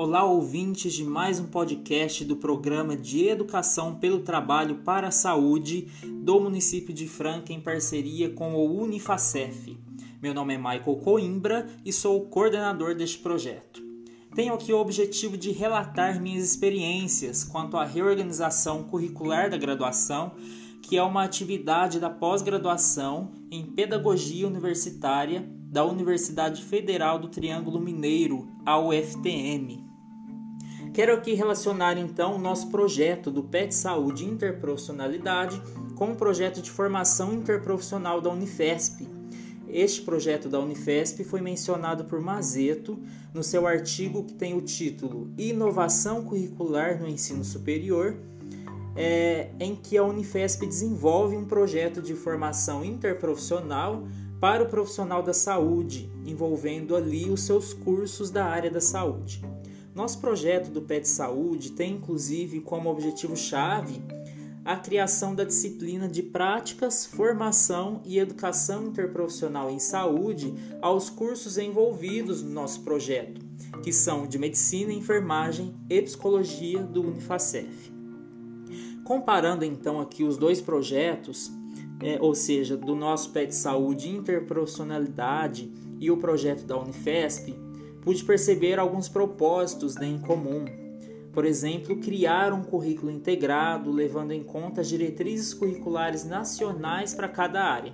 Olá, ouvintes de mais um podcast do programa de Educação pelo Trabalho para a Saúde do município de Franca em parceria com o Unifacef. Meu nome é Michael Coimbra e sou o coordenador deste projeto. Tenho aqui o objetivo de relatar minhas experiências quanto à reorganização curricular da graduação, que é uma atividade da pós-graduação em Pedagogia Universitária da Universidade Federal do Triângulo Mineiro, a UFTM. Quero aqui relacionar então o nosso projeto do PET Saúde Interprofissionalidade com o projeto de formação interprofissional da Unifesp. Este projeto da Unifesp foi mencionado por Mazeto no seu artigo que tem o título Inovação Curricular no Ensino Superior, é, em que a Unifesp desenvolve um projeto de formação interprofissional para o profissional da saúde, envolvendo ali os seus cursos da área da saúde. Nosso projeto do PET Saúde tem inclusive como objetivo-chave a criação da disciplina de práticas, formação e educação interprofissional em saúde aos cursos envolvidos no nosso projeto, que são de medicina, enfermagem e psicologia do Unifacef. Comparando então aqui os dois projetos, é, ou seja, do nosso PET Saúde Interprofissionalidade e o projeto da Unifesp, pude perceber alguns propósitos né, em comum. Por exemplo, criar um currículo integrado, levando em conta as diretrizes curriculares nacionais para cada área.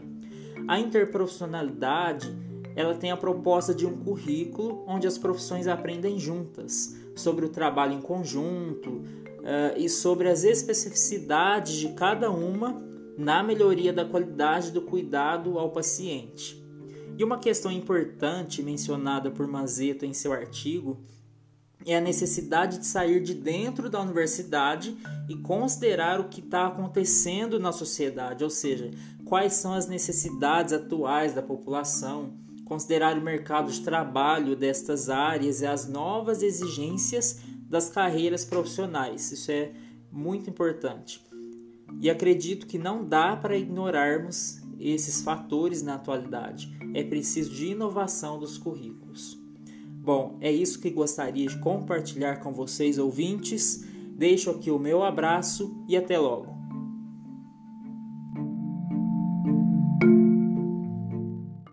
A interprofissionalidade ela tem a proposta de um currículo onde as profissões aprendem juntas sobre o trabalho em conjunto uh, e sobre as especificidades de cada uma na melhoria da qualidade do cuidado ao paciente. E uma questão importante mencionada por Mazeto em seu artigo é a necessidade de sair de dentro da universidade e considerar o que está acontecendo na sociedade, ou seja, quais são as necessidades atuais da população, considerar o mercado de trabalho destas áreas e as novas exigências das carreiras profissionais. Isso é muito importante. E acredito que não dá para ignorarmos esses fatores na atualidade. É preciso de inovação dos currículos. Bom, é isso que gostaria de compartilhar com vocês, ouvintes. Deixo aqui o meu abraço e até logo.